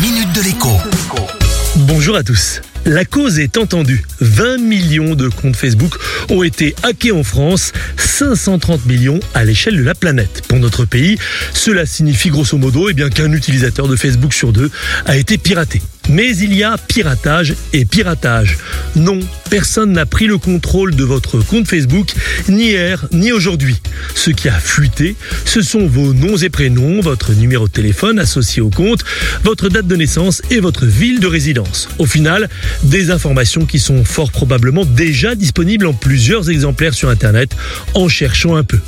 minute de l'écho. Bonjour à tous. La cause est entendue. 20 millions de comptes Facebook ont été hackés en France, 530 millions à l'échelle de la planète. Pour notre pays, cela signifie grosso modo eh qu'un utilisateur de Facebook sur deux a été piraté. Mais il y a piratage et piratage. Non, personne n'a pris le contrôle de votre compte Facebook, ni hier, ni aujourd'hui. Ce qui a fuité, ce sont vos noms et prénoms, votre numéro de téléphone associé au compte, votre date de naissance et votre ville de résidence. Au final, des informations qui sont fort probablement déjà disponibles en plusieurs exemplaires sur Internet en cherchant un peu.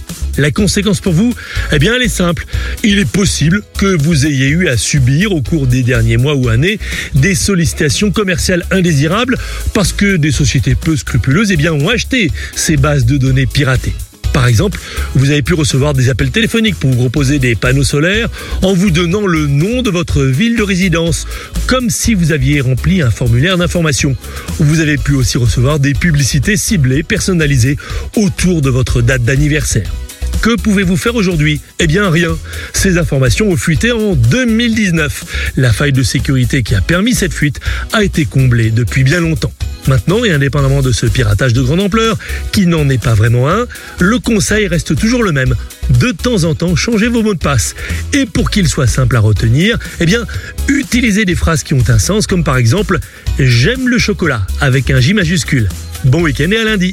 La conséquence pour vous Eh bien, elle est simple. Il est possible que vous ayez eu à subir au cours des derniers mois ou années des sollicitations commerciales indésirables parce que des sociétés peu scrupuleuses eh ont acheté ces bases de données piratées. Par exemple, vous avez pu recevoir des appels téléphoniques pour vous proposer des panneaux solaires en vous donnant le nom de votre ville de résidence, comme si vous aviez rempli un formulaire d'information. Vous avez pu aussi recevoir des publicités ciblées, personnalisées autour de votre date d'anniversaire. Que pouvez-vous faire aujourd'hui? Eh bien rien. Ces informations ont fuité en 2019. La faille de sécurité qui a permis cette fuite a été comblée depuis bien longtemps. Maintenant, et indépendamment de ce piratage de grande ampleur, qui n'en est pas vraiment un, le conseil reste toujours le même. De temps en temps, changez vos mots de passe. Et pour qu'ils soient simples à retenir, eh bien, utilisez des phrases qui ont un sens, comme par exemple J'aime le chocolat avec un J majuscule. Bon week-end et à lundi.